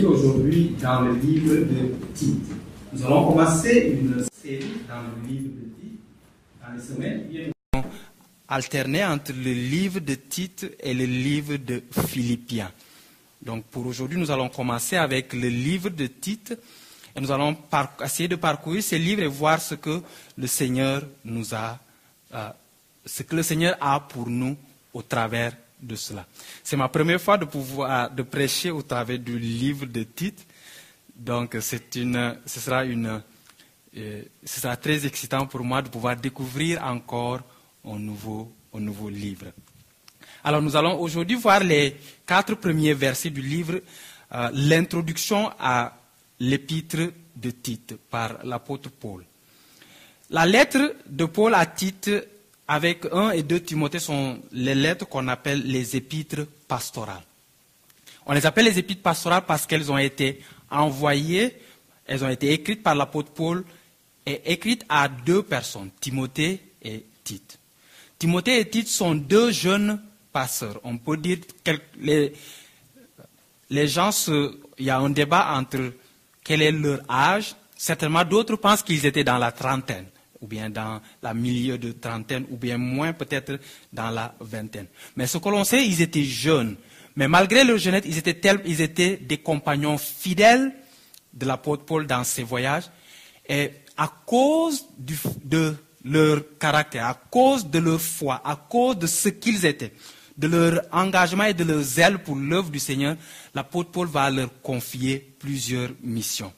aujourd'hui dans le livre de Tite. Nous allons commencer une série dans le livre de Tite dans les semaines qui. Alterner entre le livre de Tite et le livre de Philippiens. Donc pour aujourd'hui, nous allons commencer avec le livre de Tite et nous allons essayer de parcourir ces livres et voir ce que le Seigneur nous a, euh, ce que le Seigneur a pour nous au travers de cela. C'est ma première fois de pouvoir de prêcher au travers du livre de Tite, donc une, ce sera une, euh, ce sera très excitant pour moi de pouvoir découvrir encore un nouveau, un nouveau livre. Alors nous allons aujourd'hui voir les quatre premiers versets du livre, euh, l'introduction à l'épître de Tite par l'apôtre Paul. La lettre de Paul à Tite avec 1 et 2 Timothée sont les lettres qu'on appelle les épîtres pastorales. On les appelle les épîtres pastorales parce qu'elles ont été envoyées, elles ont été écrites par l'apôtre Paul et écrites à deux personnes, Timothée et Tite. Timothée et Tite sont deux jeunes pasteurs. On peut dire que les, les gens, il y a un débat entre quel est leur âge. Certainement, d'autres pensent qu'ils étaient dans la trentaine, ou bien dans la milieu de trentaine, ou bien moins peut-être dans la vingtaine. Mais ce que l'on sait, ils étaient jeunes. Mais malgré leur jeunesse, ils étaient, ils étaient des compagnons fidèles de l'apôtre Paul dans ses voyages. Et à cause de leur caractère, à cause de leur foi, à cause de ce qu'ils étaient, de leur engagement et de leur zèle pour l'œuvre du Seigneur, l'apôtre Paul va leur confier plusieurs missions.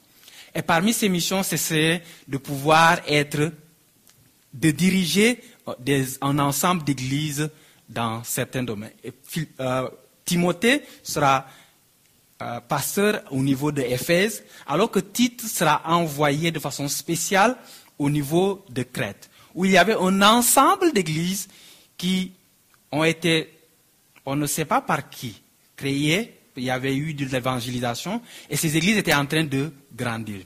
Et parmi ces missions, c'est de pouvoir être, de diriger un ensemble d'églises dans certains domaines. Euh, Timothée sera euh, pasteur au niveau de Éphèse, alors que Tite sera envoyé de façon spéciale au niveau de Crète, où il y avait un ensemble d'églises qui ont été on ne sait pas par qui, créé, il y avait eu de l'évangélisation, et ces églises étaient en train de grandir.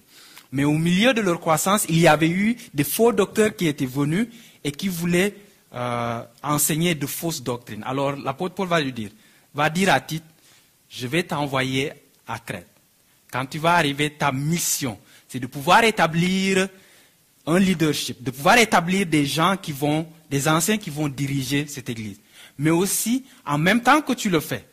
Mais au milieu de leur croissance, il y avait eu des faux docteurs qui étaient venus et qui voulaient euh, enseigner de fausses doctrines. Alors l'apôtre Paul va lui dire, va dire à Tite, je vais t'envoyer à Crète. Quand tu vas arriver, ta mission, c'est de pouvoir établir un leadership, de pouvoir établir des gens qui vont, des anciens qui vont diriger cette église mais aussi, en même temps que tu le fais,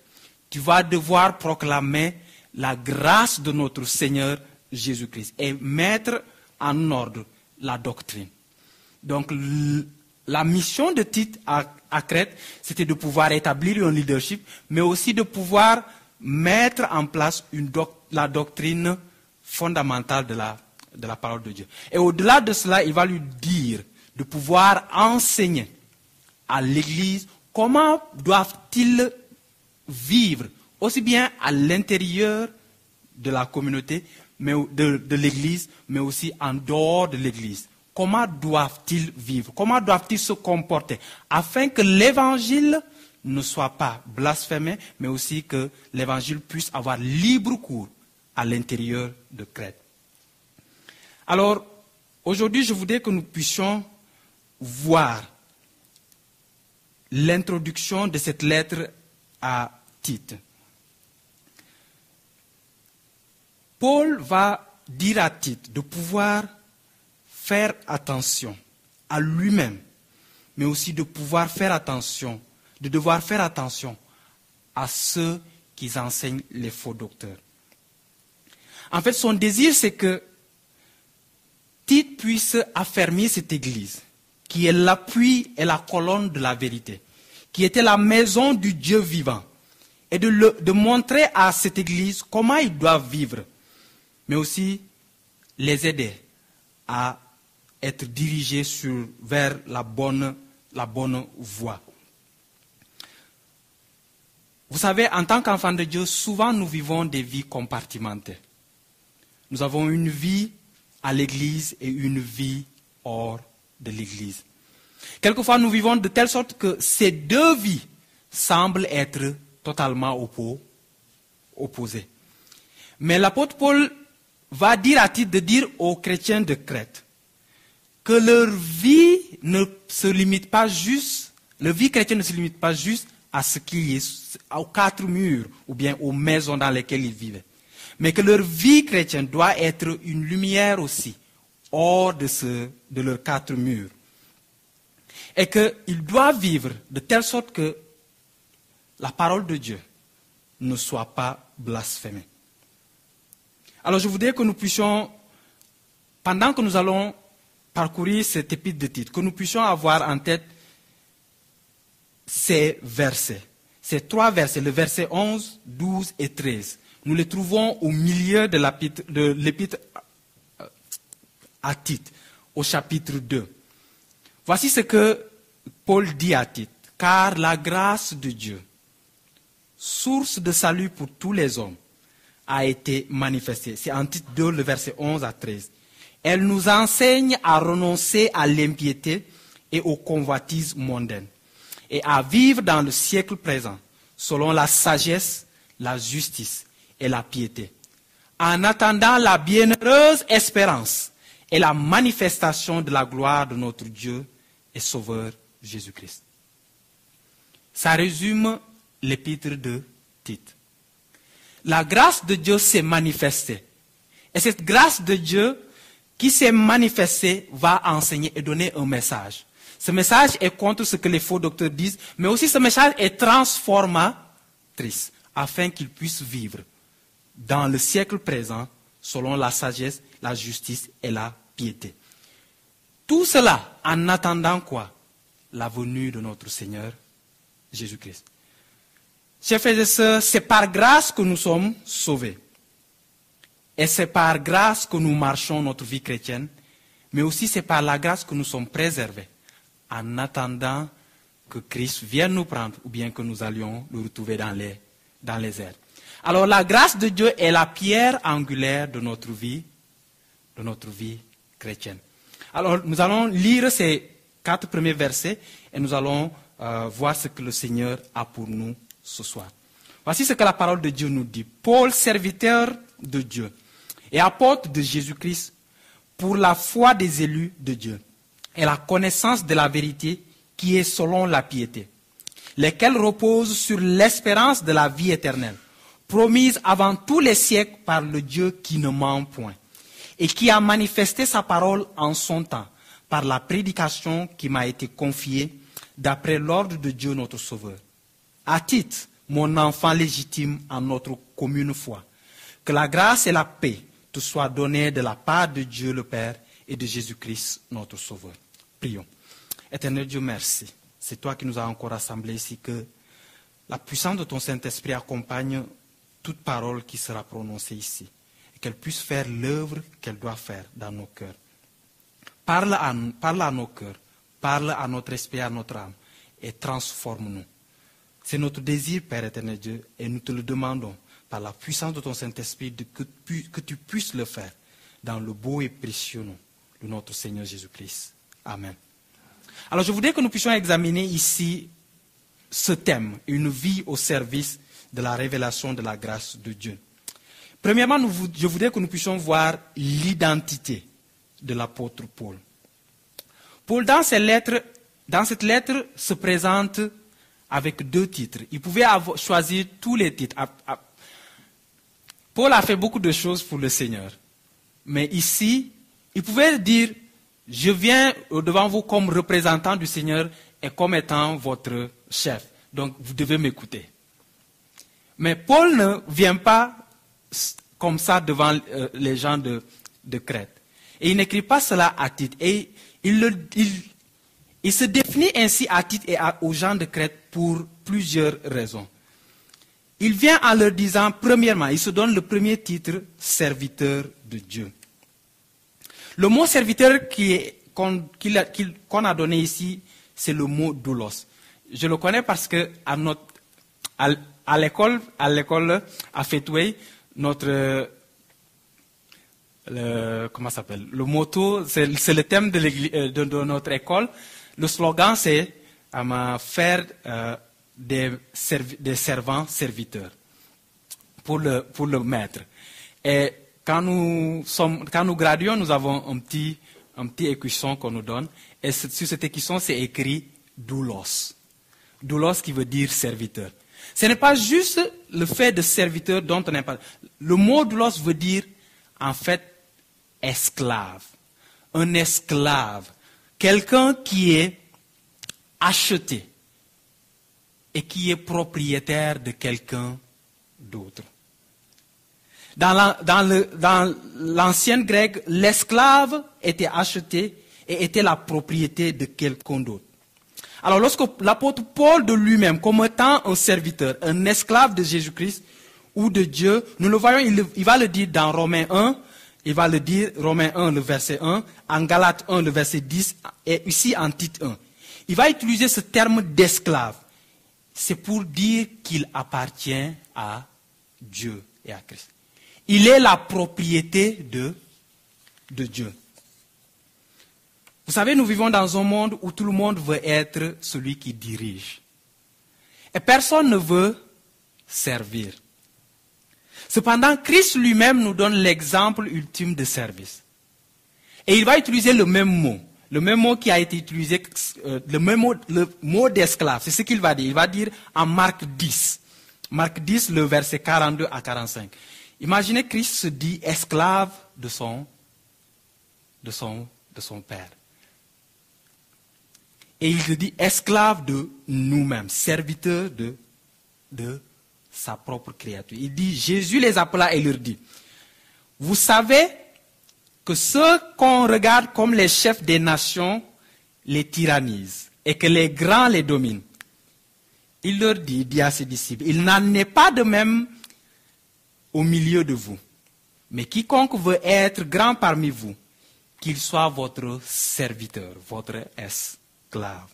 tu vas devoir proclamer la grâce de notre Seigneur Jésus-Christ et mettre en ordre la doctrine. Donc, la mission de Tite à, Crète, c'était de pouvoir établir un leadership, mais aussi de pouvoir mettre en place la doctrine fondamentale de la, de la parole de Dieu. Et au-delà de cela, il va lui dire de pouvoir enseigner à l'Église comment doivent-ils vivre, aussi bien à l'intérieur de la communauté, de l'Église, mais aussi en dehors de l'Église Comment doivent-ils vivre? Comment doivent-ils se comporter? Afin que l'Évangile ne soit pas blasphémé, mais aussi que l'Évangile puisse avoir libre cours à l'intérieur de Crète. Alors, aujourd'hui, je voudrais que nous puissions voir l'introduction de cette lettre à Tite. Paul va dire à Tite de pouvoir faire attention à lui-même, mais aussi de pouvoir faire attention, de devoir faire attention à ceux qui enseignent les faux docteurs. En fait, son désir, c'est que Tite puisse affermir cette Église, qui est l'appui et la colonne de la vérité, qui était la maison du Dieu vivant, et de, montrer à cette Église comment ils doivent vivre, mais aussi les aider à être dirigés sur, vers la bonne, la bonne voie. Vous savez, en tant qu'enfants de Dieu, souvent nous vivons des vies compartimentées. Nous avons une vie à l'église et une vie hors de l'église. Quelquefois, nous vivons de telle sorte que ces deux vies semblent être totalement opposées. Mais l'apôtre Paul va dire à titre de dire aux chrétiens de Crète que leur vie ne se limite pas juste, leur vie chrétienne ne se limite pas juste à ce qui est aux quatre murs ou bien aux maisons dans lesquelles ils vivaient. mais que leur vie chrétienne doit être une lumière aussi, hors de, leurs quatre murs. Et qu'ils doivent vivre de telle sorte que la parole de Dieu ne soit pas blasphémée. Alors je voudrais que nous puissions, pendant que nous allons parcourir cet épître de titre, que nous puissions avoir en tête ces versets. Ces trois versets, le verset 11, 12 et 13. Nous les trouvons au milieu de l'épître à Tite, au chapitre 2. Voici ce que Paul dit à Tite. Car la grâce de Dieu, source de salut pour tous les hommes, a été manifestée. C'est en Tite 2, le verset 11 à 13. Elle nous enseigne à renoncer à l'impiété et aux convoitises mondaines et à vivre dans le siècle présent selon la sagesse, la justice et la piété, en attendant la bienheureuse espérance et la manifestation de la gloire de notre Dieu et Sauveur Jésus-Christ. Ça résume l'épître de Tite. La grâce de Dieu s'est manifestée. Et cette grâce de Dieu qui s'est manifestée va enseigner et donner un message. Ce message est contre ce que les faux docteurs disent, mais aussi ce message est transformatrice, afin qu'ils puissent vivre dans le siècle présent selon la sagesse, la justice et la piété. Tout cela en attendant quoi? La venue de notre Seigneur Jésus-Christ. Chers frères et sœurs, c'est par grâce que nous sommes sauvés. Et c'est par grâce que nous marchons notre vie chrétienne, mais aussi c'est par la grâce que nous sommes préservés en attendant que Christ vienne nous prendre ou bien que nous allions le retrouver dans les, dans les airs. Alors la grâce de Dieu est la pierre angulaire de notre vie, de notre vie chrétienne. Alors nous allons lire ces quatre premiers versets et nous allons euh, voir ce que le Seigneur a pour nous Voici ce que la parole de Dieu nous dit. Paul, serviteur de Dieu et apôtre de Jésus-Christ pour la foi des élus de Dieu et la connaissance de la vérité qui est selon la piété, lesquelles reposent sur l'espérance de la vie éternelle, promise avant tous les siècles par le Dieu qui ne ment point, et qui a manifesté sa parole en son temps, par la prédication qui m'a été confiée d'après l'ordre de Dieu notre Sauveur. À titre, mon enfant légitime en notre commune foi, que la grâce et la paix te soient données de la part de Dieu le Père et de Jésus-Christ notre Sauveur. Prions. Éternel Dieu, merci. C'est toi qui nous as encore rassemblés ici, que la puissance de ton Saint-Esprit accompagne toute parole qui sera prononcée ici, et qu'elle puisse faire l'œuvre qu'elle doit faire dans nos cœurs. Parle à, parle à nos cœurs, parle à notre esprit, à notre âme, et transforme-nous. C'est notre désir, Père éternel Dieu, et nous te le demandons par la puissance de ton Saint-Esprit que, tu puisses le faire dans le beau et précieux nom de notre Seigneur Jésus-Christ. Amen. Alors je voudrais que nous puissions examiner ici ce thème, une vie au service de la révélation de la grâce de Dieu. Premièrement, je voudrais que nous puissions voir l'identité de l'apôtre Paul. Paul, dans, dans cette lettre, se présente avec deux titres. Il pouvait choisir tous les titres. Paul a fait beaucoup de choses pour le Seigneur. Mais ici, il pouvait dire je viens devant vous comme représentant du Seigneur et comme étant votre chef. Donc vous devez m'écouter. Mais Paul ne vient pas comme ça devant euh, les gens de, Crète. Et il n'écrit pas cela à titre. Et il, se définit ainsi à titre et aux gens de Crète pour plusieurs raisons. Il vient en leur disant, premièrement, il se donne le premier titre, serviteur de Dieu. Le mot serviteur qu'on a, donné ici, c'est le mot doulos. Je le connais parce que à, à, l'école, à l'école Fetway, notre le, comment s'appelle? Le motto, c'est, le thème de, euh, notre école. Le slogan, c'est à faire euh, des, des, servants serviteurs pour le, pour le maître. Et quand nous, sommes, quand nous graduons, nous avons un petit, un petit écusson qu'on nous donne. Et sur cet écusson, c'est écrit doulos. Doulos qui veut dire serviteur. Ce n'est pas juste le fait de serviteur dont on parlé. Le mot doulos veut dire, en fait, esclave. Un esclave. Quelqu'un qui est acheté et qui est propriétaire de quelqu'un d'autre. Dans l'ancienne grecque, l'esclave était acheté et était la propriété de quelqu'un d'autre. Alors lorsque l'apôtre Paul de lui-même, comme étant un serviteur, un esclave de Jésus-Christ ou de Dieu, nous le voyons, il, il, va le dire dans Romains 1, il va le dire, Romains 1, le verset 1, en Galates 1, le verset 10, et ici en Tite 1. Il va utiliser ce terme d'esclave. C'est pour dire qu'il appartient à Dieu et à Christ. Il est la propriété de, de Dieu. Vous savez, nous vivons dans un monde où tout le monde veut être celui qui dirige. Et personne ne veut servir. Cependant, Christ lui-même nous donne l'exemple ultime de service. Et il va utiliser le même mot, le même mot qui a été utilisé, euh, le même mot, le mot d'esclave. C'est ce qu'il va dire. Il va dire en Marc 10. Marc 10, le verset 42 à 45. Imaginez Christ se dit esclave de son, de son, Père. Et il se dit esclave de nous-mêmes, serviteur de, de sa propre créature. Il dit, Jésus les appela et leur dit, vous savez que ceux qu'on regarde comme les chefs des nations les tyrannisent et que les grands les dominent. Il leur dit, dit à ses disciples, il n'en est pas de même au milieu de vous. Mais quiconque veut être grand parmi vous, qu'il soit votre serviteur, votre esclave.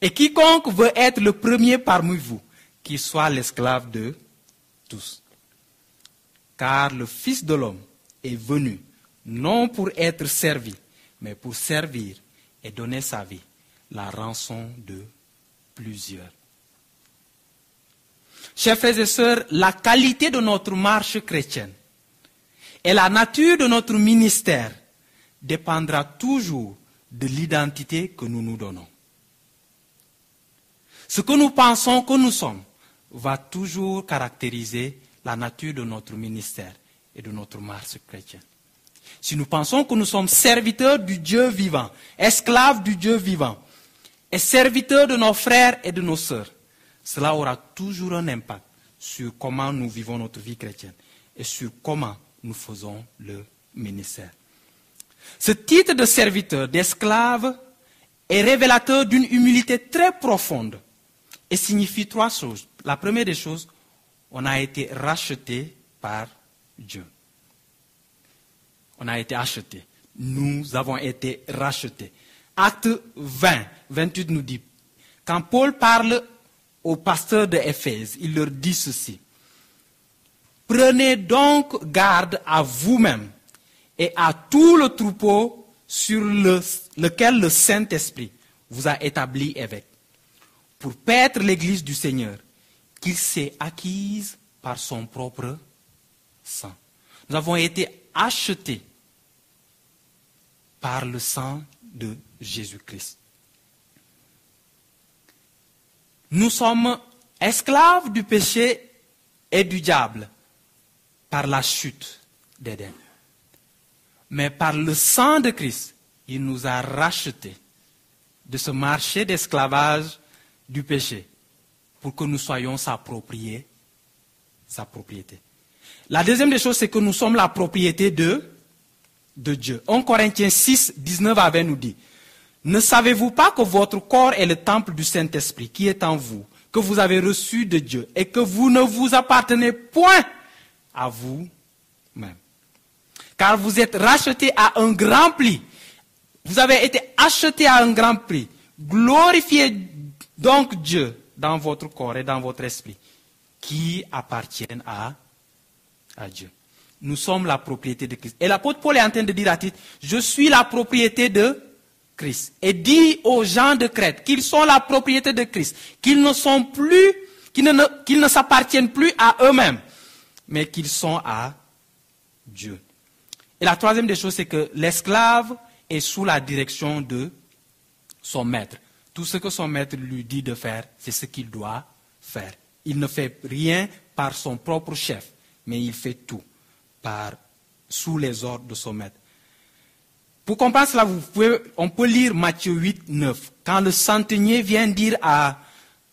Et quiconque veut être le premier parmi vous, qu'il soit l'esclave de tous. Car le Fils de l'homme est venu non pour être servi, mais pour servir et donner sa vie, la rançon de plusieurs. Chers frères et sœurs, la qualité de notre marche chrétienne et la nature de notre ministère dépendra toujours de l'identité que nous nous donnons. Ce que nous pensons que nous sommes va toujours caractériser la nature de notre ministère et de notre marche chrétienne. Si nous pensons que nous sommes serviteurs du Dieu vivant, esclaves du Dieu vivant, et serviteurs de nos frères et de nos sœurs, cela aura toujours un impact sur comment nous vivons notre vie chrétienne et sur comment nous faisons le ministère. Ce titre de serviteur, d'esclave, est révélateur d'une humilité très profonde et signifie trois choses. La première des choses, on a été racheté par Dieu. On a été acheté. Nous avons été rachetés. Acte 20, 28 nous dit, quand Paul parle aux pasteurs de Éphèse, il leur dit ceci. Prenez donc garde à vous-même et à tout le troupeau sur lequel le Saint-Esprit vous a établi évêque, pour paître l'Église du Seigneur, qu'il s'est acquise par son propre sang. Nous avons été achetés par le sang de Jésus-Christ. Nous sommes esclaves du péché et du diable par la chute d'Éden. Mais par le sang de Christ, il nous a rachetés de ce marché d'esclavage du péché pour que nous soyons sa propriété. Sa propriété. La deuxième des choses, c'est que nous sommes la propriété de, de Dieu. 1 Corinthiens 6, 19 avait nous dit, ne savez-vous pas que votre corps est le temple du Saint-Esprit qui est en vous, que vous avez reçu de Dieu et que vous ne vous appartenez point à vous-même? Car vous êtes rachetés à un grand prix. Vous avez été achetés à un grand prix. Glorifiez donc Dieu dans votre corps et dans votre esprit qui appartiennent à, à Dieu. Nous sommes la propriété de Christ. Et l'apôtre Paul est en train de dire à titre, je suis la propriété de Christ. Et dit aux gens de Crète qu'ils sont la propriété de Christ, qu'ils ne sont plus, qu'ils ne, qu'ils ne s'appartiennent plus à eux-mêmes, mais qu'ils sont à Dieu. Et la troisième des choses, c'est que l'esclave est sous la direction de son maître. Tout ce que son maître lui dit de faire, c'est ce qu'il doit faire. il ne fait rien par son propre chef, mais il fait tout par, sous les ordres de son maître. Pour comprendre cela, vous on peut lire Matthieu 8, 9. Quand le centenier vient dire à,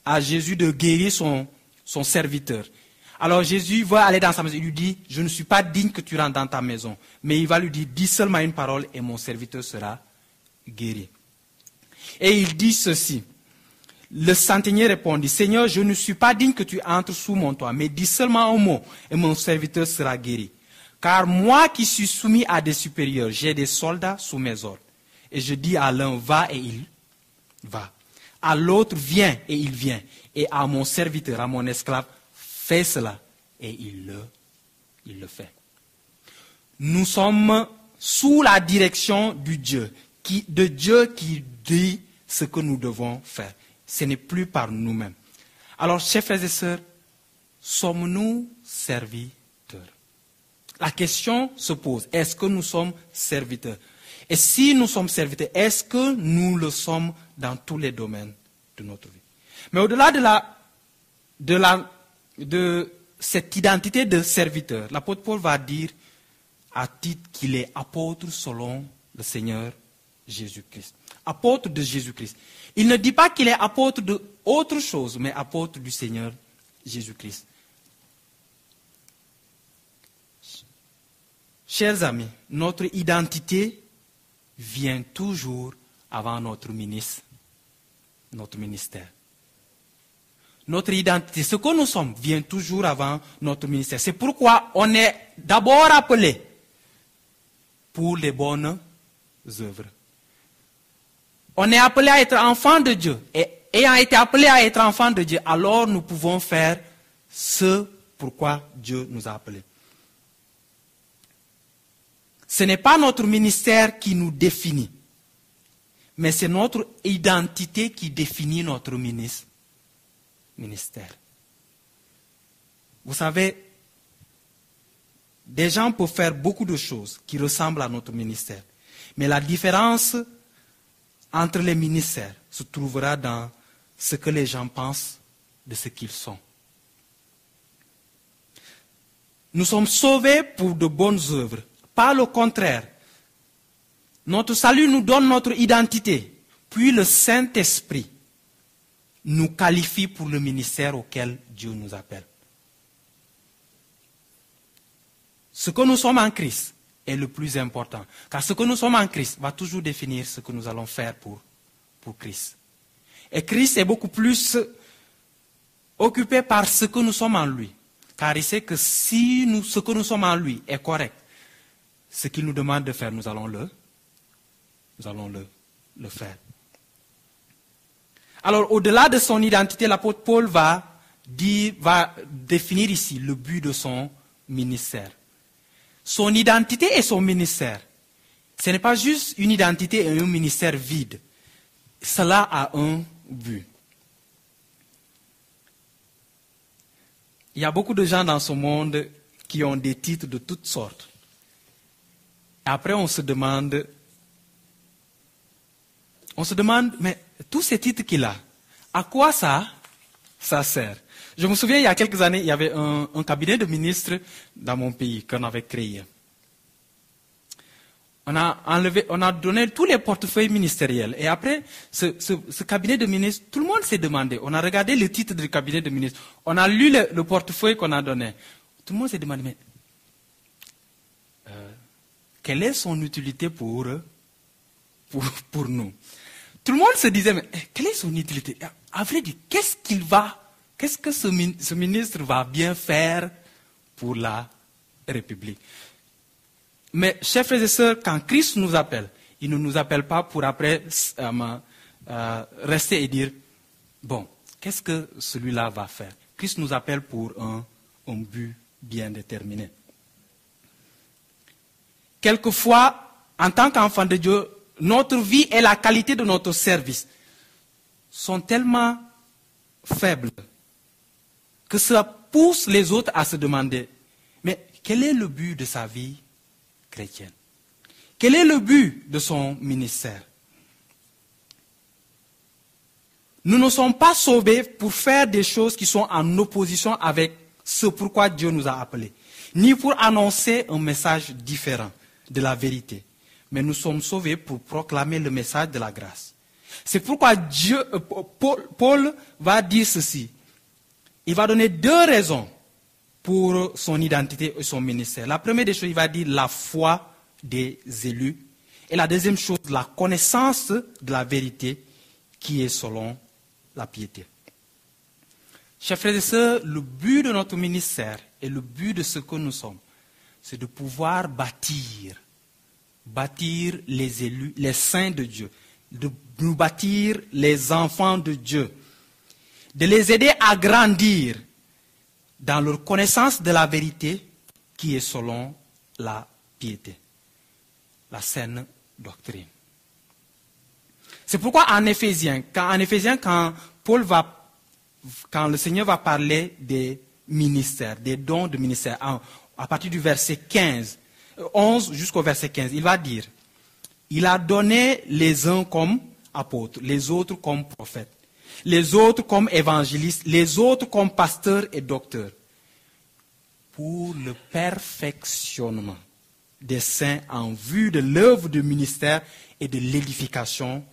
à Jésus de guérir son, son serviteur. Alors Jésus va aller dans sa maison. Il lui dit, je ne suis pas digne que tu rentres dans ta maison. Mais il va lui dire, dis seulement une parole et mon serviteur sera guéri. Et il dit ceci. Le centenier répondit, Seigneur, je ne suis pas digne que tu entres sous mon toit, mais dis seulement un mot et mon serviteur sera guéri. Car moi qui suis soumis à des supérieurs, j'ai des soldats sous mes ordres. Et je dis à l'un, va et il va. À l'autre, viens et il vient. Et à mon serviteur, à mon esclave, fais cela. Et il le, il le fait. Nous sommes sous la direction du Dieu, de Dieu qui dit ce que nous devons faire. Ce n'est plus par nous-mêmes. Alors, chers frères et sœurs, sommes-nous servis la question se pose, est-ce que nous sommes serviteurs? Et si nous sommes serviteurs, est-ce que nous le sommes dans tous les domaines de notre vie? Mais au-delà de, la, de, la, de cette identité de serviteur, l'apôtre Paul va dire à titre qu'il est apôtre selon le Seigneur Jésus-Christ. Apôtre de Jésus-Christ. Il ne dit pas qu'il est apôtre de autre chose, mais apôtre du Seigneur Jésus-Christ. Chers amis, notre identité vient toujours avant notre ministre, notre ministère. Notre identité, ce que nous sommes, vient toujours avant notre ministère. C'est pourquoi on est d'abord appelé pour les bonnes œuvres. On est appelé à être enfant de Dieu. Et ayant été appelé à être enfant de Dieu, alors nous pouvons faire ce pourquoi Dieu nous a appelés. Ce n'est pas notre ministère qui nous définit, mais c'est notre identité qui définit notre ministère. Vous savez, des gens peuvent faire beaucoup de choses qui ressemblent à notre ministère, mais la différence entre les ministères se trouvera dans ce que les gens pensent de ce qu'ils sont. Nous sommes sauvés pour de bonnes œuvres, pas le contraire. Notre salut nous donne notre identité, puis le Saint-Esprit nous qualifie pour le ministère auquel Dieu nous appelle. Ce que nous sommes en Christ est le plus important, car ce que nous sommes en Christ va toujours définir ce que nous allons faire pour, pour Christ. Et Christ est beaucoup plus occupé par ce que nous sommes en lui, car il sait que si nous, ce que nous sommes en lui est correct, ce qu'il nous demande de faire, nous allons le, nous allons le, le faire. Alors, au-delà de son identité, l'apôtre Paul va, dire, va définir ici le but de son ministère. Son identité et son ministère. Ce n'est pas juste une identité et un ministère vide. Cela a un but. Il y a beaucoup de gens dans ce monde qui ont des titres de toutes sortes. Après, on se demande, on se demande, mais tous ces titres qu'il a, à quoi ça, ça sert? Je me souviens, il y a quelques années, il y avait un, cabinet de ministres dans mon pays qu'on avait créé. On a, enlevé, on a donné tous les portefeuilles ministériels. Et après, ce, cabinet de ministres, tout le monde s'est demandé. On a regardé le titre du cabinet de ministres. On a lu le, le portefeuille qu'on a donné. Tout le monde s'est demandé, mais quelle est son utilité pour, pour, pour nous? Tout le monde se disait, mais eh, quelle est son utilité? À vrai dire, qu'est-ce qu'il va, qu'est-ce que ce, ministre va bien faire pour la République? Mais, chers frères et sœurs, quand Christ nous appelle, il ne nous appelle pas pour après euh, euh, rester et dire, bon, qu'est-ce que celui-là va faire? Christ nous appelle pour un, un but bien déterminé. Quelquefois, en tant qu'enfant de Dieu, notre vie et la qualité de notre service sont tellement faibles que cela pousse les autres à se demander, mais quel est le but de sa vie chrétienne? Quel est le but de son ministère? Nous ne sommes pas sauvés pour faire des choses qui sont en opposition avec ce pourquoi Dieu nous a appelés, ni pour annoncer un message différent de la vérité, mais nous sommes sauvés pour proclamer le message de la grâce. C'est pourquoi Dieu, euh, Paul, Paul va dire ceci. Il va donner deux raisons pour son identité et son ministère. La première des choses, il va dire la foi des élus. Et la deuxième chose, la connaissance de la vérité qui est selon la piété. Chers frères et sœurs, le but de notre ministère et le but de ce que nous sommes, c'est de pouvoir bâtir, bâtir les élus, les saints de Dieu, de nous bâtir les enfants de Dieu, de les aider à grandir dans leur connaissance de la vérité qui est selon la piété, la saine doctrine. C'est pourquoi en Éphésiens, quand, Paul va, quand le Seigneur va parler des ministères, des dons de ministère, à partir du verset 15, 11 jusqu'au verset 15, il va dire, il a donné les uns comme apôtres, les autres comme prophètes, les autres comme évangélistes, les autres comme pasteurs et docteurs, pour le perfectionnement des saints en vue de l'œuvre du ministère et de l'édification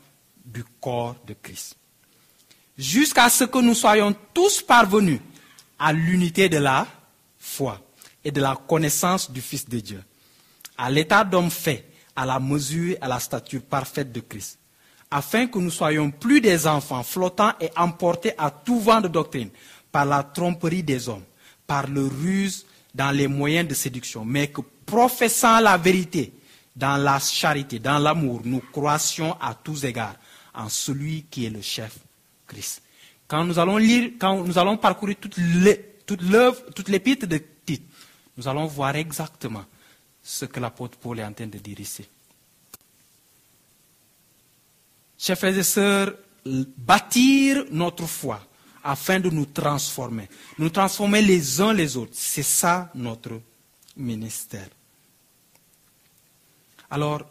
du corps de Christ. Jusqu'à ce que nous soyons tous parvenus à l'unité de la foi et de la connaissance du Fils de Dieu, à l'état d'homme fait, à la mesure et à la stature parfaite de Christ, afin que nous soyons plus des enfants flottants et emportés à tout vent de doctrine par la tromperie des hommes, par le ruse dans les moyens de séduction, mais que professant la vérité dans la charité, dans l'amour, nous croissions à tous égards en celui qui est le chef, Christ. Quand nous allons lire, quand nous allons parcourir toute l'œuvre, toute l'épître de Tite, nous allons voir exactement ce que l'apôtre Paul est en train de dire ici. Chers frères et sœurs, bâtir notre foi afin de nous transformer, nous transformer les uns les autres, c'est ça notre ministère. Alors,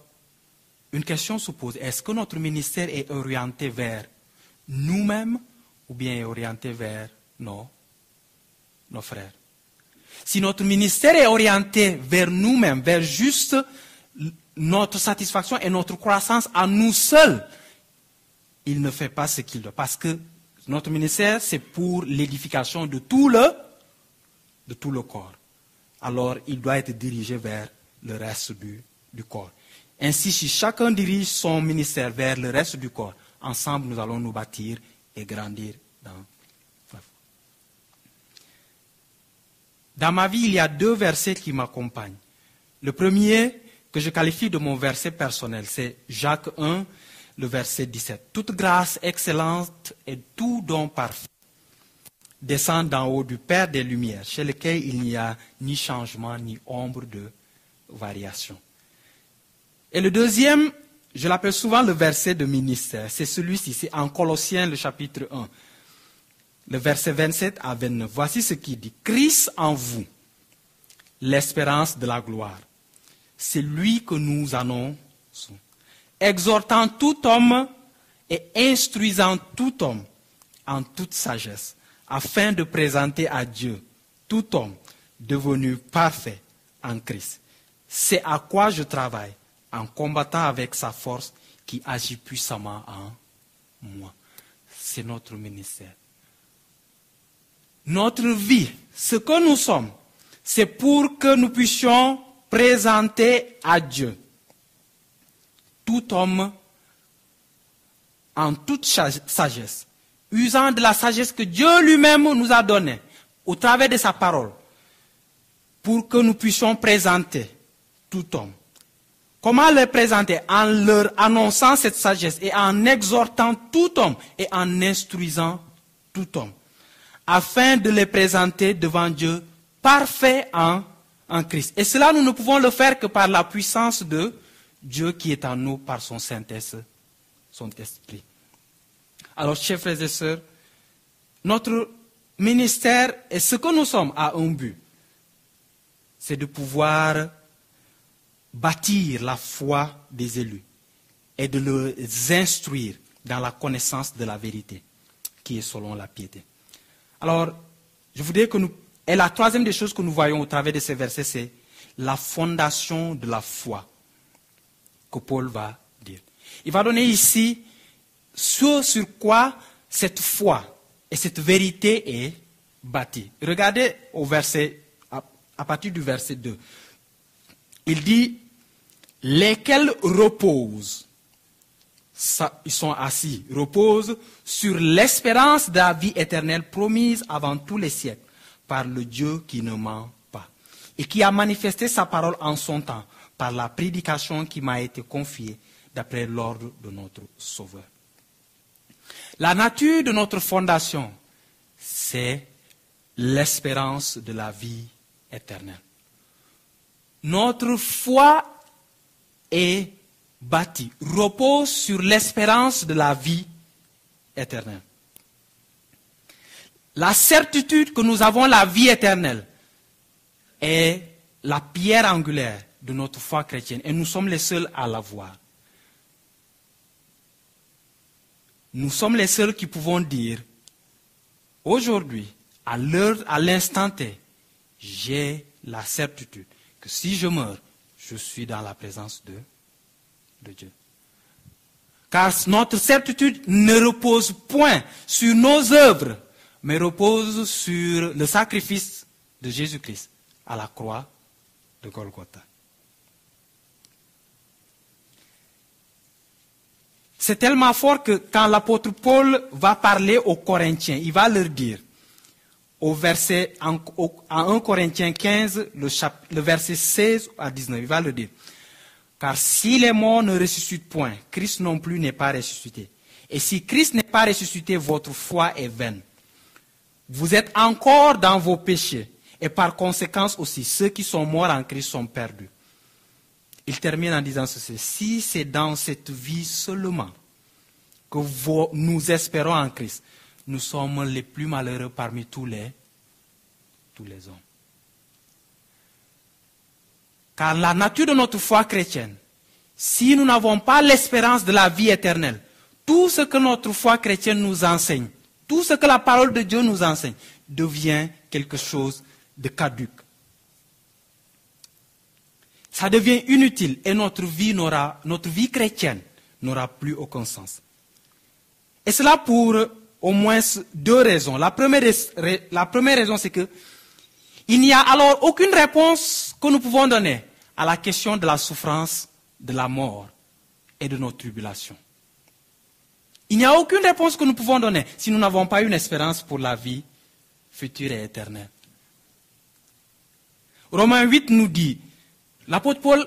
une question se pose, est-ce que notre ministère est orienté vers nous-mêmes ou bien orienté vers nos frères? Si notre ministère est orienté vers nous-mêmes, vers juste notre satisfaction et notre croissance à nous seuls, il ne fait pas ce qu'il doit. Parce que notre ministère, c'est pour l'édification de tout le, de tout le corps. Alors, il doit être dirigé vers le reste du, du corps. Ainsi, si chacun dirige son ministère vers le reste du corps, ensemble nous allons nous bâtir et grandir dans Dans ma vie, il y a deux versets qui m'accompagnent. Le premier, que je qualifie de mon verset personnel, c'est Jacques 1, le verset 17. Toute grâce excellente et tout don parfait descend d'en haut du Père des Lumières, chez lequel il n'y a ni changement ni ombre de variation. Et le deuxième, je l'appelle souvent le verset de ministère, c'est celui-ci, c'est en Colossiens le chapitre 1, le verset 27 à 29. Voici ce qu'il dit. Christ en vous, l'espérance de la gloire. C'est lui que nous annonçons, exhortant tout homme et instruisant tout homme en toute sagesse, afin de présenter à Dieu tout homme devenu parfait en Christ. C'est à quoi je travaille en combattant avec sa force qui agit puissamment en moi. C'est notre ministère. Notre vie, ce que nous sommes, c'est pour que nous puissions présenter à Dieu tout homme en toute sagesse, usant de la sagesse que Dieu lui-même nous a donnée au travers de sa parole, pour que nous puissions présenter tout homme Comment les présenter? En leur annonçant cette sagesse et en exhortant tout homme et en instruisant tout homme, afin de les présenter devant Dieu parfaits en, en Christ. Et cela, nous ne pouvons le faire que par la puissance de Dieu qui est en nous par son Saint-Esprit. Esprit. Alors, chers frères et sœurs, notre ministère et ce que nous sommes a un but. C'est de pouvoir bâtir la foi des élus et de les instruire dans la connaissance de la vérité. qui est selon la piété. Alors, je voudrais que nous... Et la troisième des choses que nous voyons au travers de ces versets, c'est la fondation de la foi que Paul va dire. Il va donner ici ce sur quoi cette foi et cette vérité est bâtie. Regardez au verset, à partir du verset 2. Il dit, lesquels reposent, ils sont assis, reposent sur l'espérance de la vie éternelle promise avant tous les siècles par le Dieu qui ne ment pas et qui a manifesté sa parole en son temps par la prédication qui m'a été confiée d'après l'ordre de notre Sauveur. La nature de notre fondation, c'est l'espérance de la vie éternelle. Notre foi est bâtie, repose sur l'espérance de la vie éternelle. La certitude que nous avons la vie éternelle est la pierre angulaire de notre foi chrétienne et nous sommes les seuls à la voir. Nous sommes les seuls qui pouvons dire, aujourd'hui, à l'heure, à l'instant T, j'ai la certitude que si je meurs, je suis dans la présence de, de Dieu. Car notre certitude ne repose point sur nos œuvres, mais repose sur le sacrifice de Jésus-Christ à la croix de Golgotha. C'est tellement fort que quand l'apôtre Paul va parler aux Corinthiens, il va leur dire, au verset, en, 1 Corinthiens 15, le, le verset 16 à 19, il va leur dire, car si les morts ne ressuscitent point, Christ non plus n'est pas ressuscité. Et si Christ n'est pas ressuscité, votre foi est vaine. Vous êtes encore dans vos péchés. Et par conséquent aussi, ceux qui sont morts en Christ sont perdus. Il termine en disant ceci. Si c'est dans cette vie seulement que nous espérons en Christ, nous sommes les plus malheureux parmi tous les, tous les hommes. Car la nature de notre foi chrétienne, si nous n'avons pas l'espérance de la vie éternelle, tout ce que notre foi chrétienne nous enseigne, tout ce que la parole de Dieu nous enseigne, devient quelque chose de caduque ça devient inutile et notre vie, n'aura, notre vie chrétienne n'aura plus aucun sens. Et cela pour au moins deux raisons. La première, la première raison, c'est que il n'y a alors aucune réponse que nous pouvons donner à la question de la souffrance, de la mort et de nos tribulations. Il n'y a aucune réponse que nous pouvons donner si nous n'avons pas une espérance pour la vie future et éternelle. Romains 8 nous dit, L'apôtre Paul,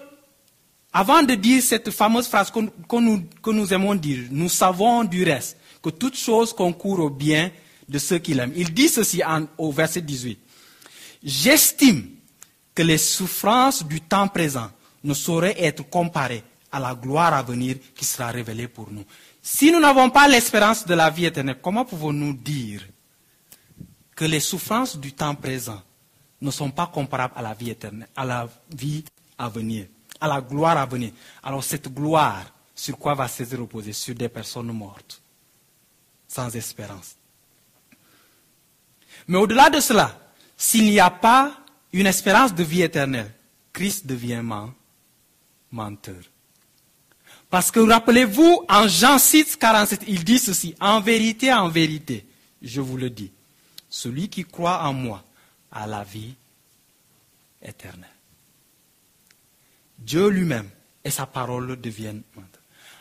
avant de dire cette fameuse phrase que, nous, aimons dire, nous savons du reste que toute chose concourt au bien de ceux qui l'aiment. Il dit ceci au verset 18. J'estime que les souffrances du temps présent ne sauraient être comparées à la gloire à venir qui sera révélée pour nous. Si nous n'avons pas l'espérance de la vie éternelle, comment pouvons-nous dire que les souffrances du temps présent ne sont pas comparables à la vie éternelle, à la vie à venir, à la gloire à venir. Alors cette gloire, sur quoi va se reposer? Sur des personnes mortes, sans espérance. Mais au-delà de cela, s'il n'y a pas une espérance de vie éternelle, Christ devient menteur. Parce que rappelez-vous, en Jean 6, 47, il dit ceci, en vérité, en vérité, je vous le dis, celui qui croit en moi a la vie éternelle. Dieu lui-même et sa parole deviennent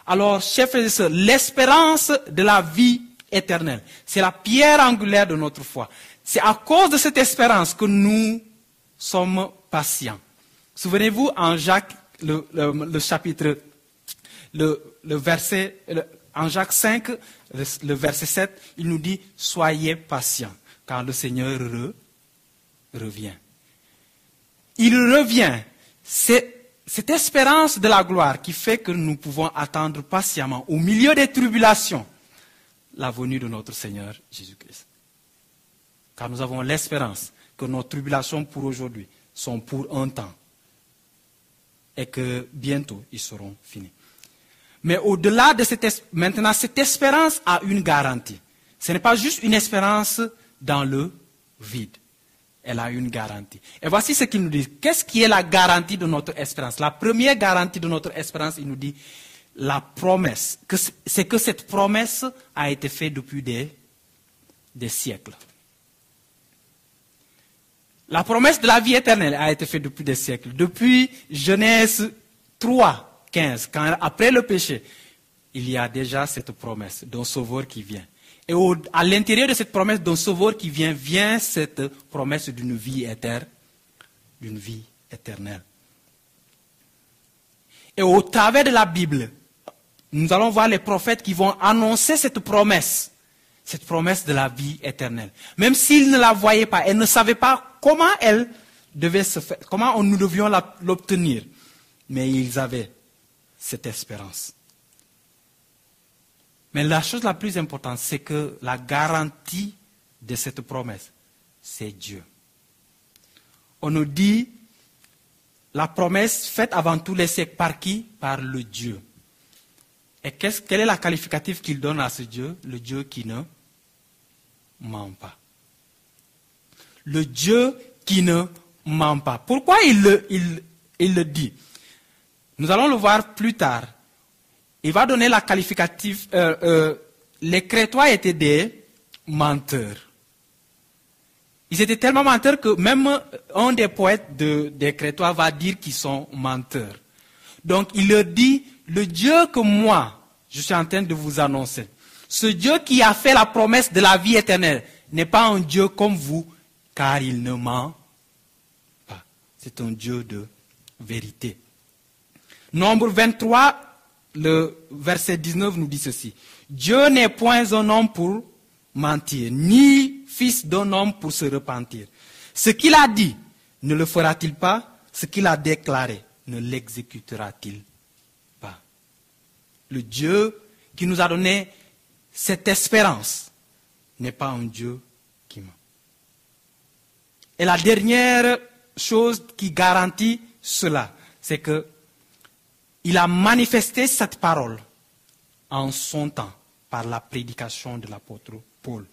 Alors, chers frères et sœurs, l'espérance de la vie éternelle, c'est la pierre angulaire de notre foi. C'est à cause de cette espérance que nous sommes patients. Souvenez-vous en Jacques, le, chapitre, le, verset, en Jacques 5, le, verset 7, il nous dit Soyez patients, car le Seigneur revient. Il revient. C'est cette espérance de la gloire qui fait que nous pouvons attendre patiemment, au milieu des tribulations, la venue de notre Seigneur Jésus-Christ. Car nous avons l'espérance que nos tribulations pour aujourd'hui sont pour un temps et que bientôt ils seront finis. Mais au-delà de cette espérance, maintenant, cette espérance a une garantie. Ce n'est pas juste une espérance dans le vide. Elle a une garantie. Et voici ce qu'il nous dit. Qu'est-ce qui est la garantie de notre espérance? La première garantie de notre espérance, il nous dit la promesse. C'est que cette promesse a été faite depuis des, siècles. La promesse de la vie éternelle a été faite depuis des siècles. Depuis Genèse 3, 15, quand, après le péché, il y a déjà cette promesse d'un sauveur qui vient. Et à l'intérieur de cette promesse d'un sauveur qui vient, vient cette promesse d'une vie éternelle, d'une vie éternelle. Et au travers de la Bible, nous allons voir les prophètes qui vont annoncer cette promesse, cette promesse de la vie éternelle. Même s'ils ne la voyaient pas, ils ne savaient pas comment elle devait se faire, comment nous devions l'obtenir. Mais ils avaient cette espérance. Mais la chose la plus importante, c'est que la garantie de cette promesse, c'est Dieu. On nous dit la promesse faite avant les siècles par qui? Par le Dieu. Et quel est la qualificative qu'il donne à ce Dieu? Le Dieu qui ne ment pas. Le Dieu qui ne ment pas. Pourquoi il le dit? Nous allons le voir plus tard il va donner la qualificative. Euh, euh, les Crétois étaient des menteurs. Ils étaient tellement menteurs que même un des poètes des Crétois va dire qu'ils sont menteurs. Donc il leur dit, le Dieu que moi, je suis en train de vous annoncer, ce Dieu qui a fait la promesse de la vie éternelle, n'est pas un Dieu comme vous, car il ne ment pas. C'est un Dieu de vérité. Nombre 23, le verset 19 nous dit ceci. Dieu n'est point un homme pour mentir, ni fils d'un homme pour se repentir. Ce qu'il a dit, ne le fera-t-il pas? Ce qu'il a déclaré, ne l'exécutera-t-il pas? Le Dieu qui nous a donné cette espérance n'est pas un Dieu qui ment. Et la dernière chose qui garantit cela, c'est que il a manifesté cette parole en son temps par la prédication de l'apôtre Paul.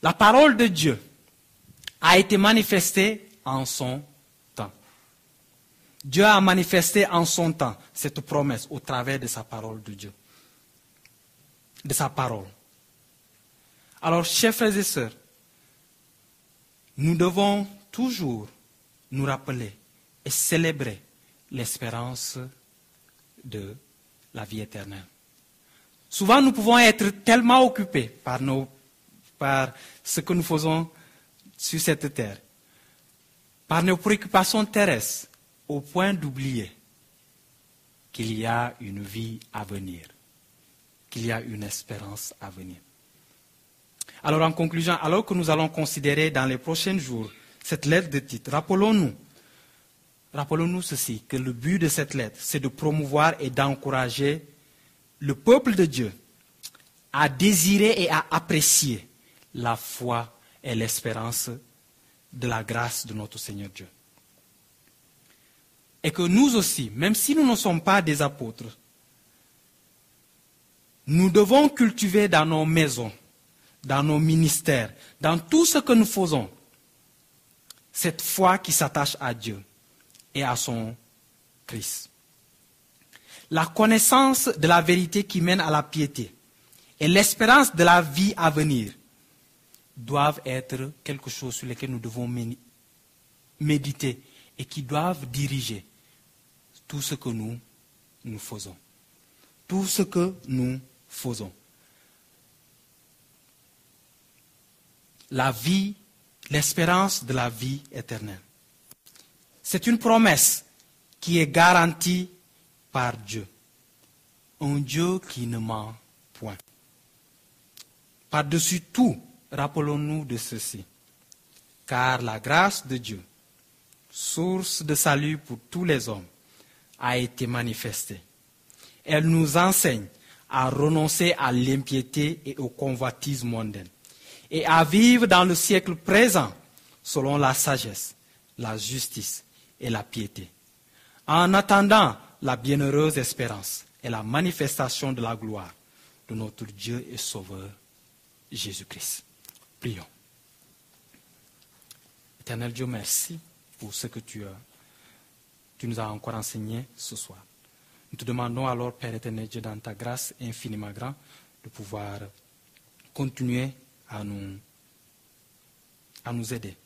La parole de Dieu a été manifestée en son temps. Dieu a manifesté en son temps cette promesse au travers de sa parole de Dieu. De sa parole. Alors, chers frères et sœurs, nous devons toujours nous rappeler et célébrer l'espérance de la vie éternelle. Souvent, nous pouvons être tellement occupés par, nos, par ce que nous faisons sur cette terre, par nos préoccupations terrestres, au point d'oublier qu'il y a une vie à venir, qu'il y a une espérance à venir. Alors en conclusion, alors que nous allons considérer dans les prochains jours cette lettre de titre, rappelons-nous Rappelons-nous ceci, que le but de cette lettre, c'est de promouvoir et d'encourager le peuple de Dieu à désirer et à apprécier la foi et l'espérance de la grâce de notre Seigneur Dieu. Et que nous aussi, même si nous ne sommes pas des apôtres, nous devons cultiver dans nos maisons, dans nos ministères, dans tout ce que nous faisons, cette foi qui s'attache à Dieu et à son Christ. La connaissance de la vérité qui mène à la piété et l'espérance de la vie à venir doivent être quelque chose sur lequel nous devons méditer et qui doivent diriger tout ce que nous, nous faisons. Tout ce que nous faisons. La vie, l'espérance de la vie éternelle. C'est une promesse qui est garantie par Dieu. Un Dieu qui ne ment point. Par-dessus tout, rappelons-nous de ceci. Car la grâce de Dieu, source de salut pour tous les hommes, a été manifestée. Elle nous enseigne à renoncer à l'impiété et au convoitisme mondain et à vivre dans le siècle présent selon la sagesse, la justice et la piété. En attendant la bienheureuse espérance et la manifestation de la gloire de notre Dieu et Sauveur Jésus-Christ. Prions. Éternel Dieu, merci pour ce que tu, as, tu nous as encore enseigné ce soir. Nous te demandons alors, Père éternel Dieu, dans ta grâce infiniment grande, de pouvoir continuer à nous, à nous aider,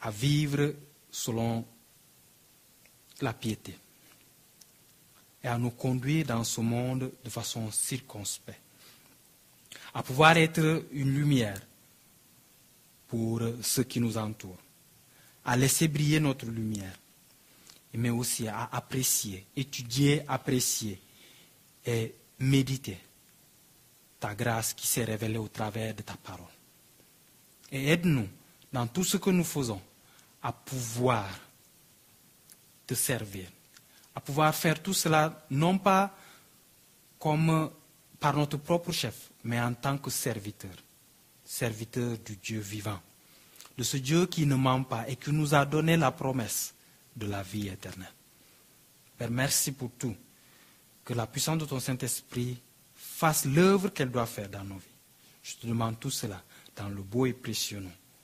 à vivre selon la piété et à nous conduire dans ce monde de façon circonspecte, à pouvoir être une lumière pour ceux qui nous entourent, à laisser briller notre lumière, mais aussi à apprécier, étudier, apprécier et méditer ta grâce qui s'est révélée au travers de ta parole. Et aide-nous dans tout ce que nous faisons à pouvoir te servir, à pouvoir faire tout cela non pas comme par notre propre chef, mais en tant que serviteur, serviteur du Dieu vivant, de ce Dieu qui ne ment pas et qui nous a donné la promesse de la vie éternelle. Père, merci pour tout. Que la puissance de ton Saint-Esprit fasse l'œuvre qu'elle doit faire dans nos vies. Je te demande tout cela dans le beau et précieux nom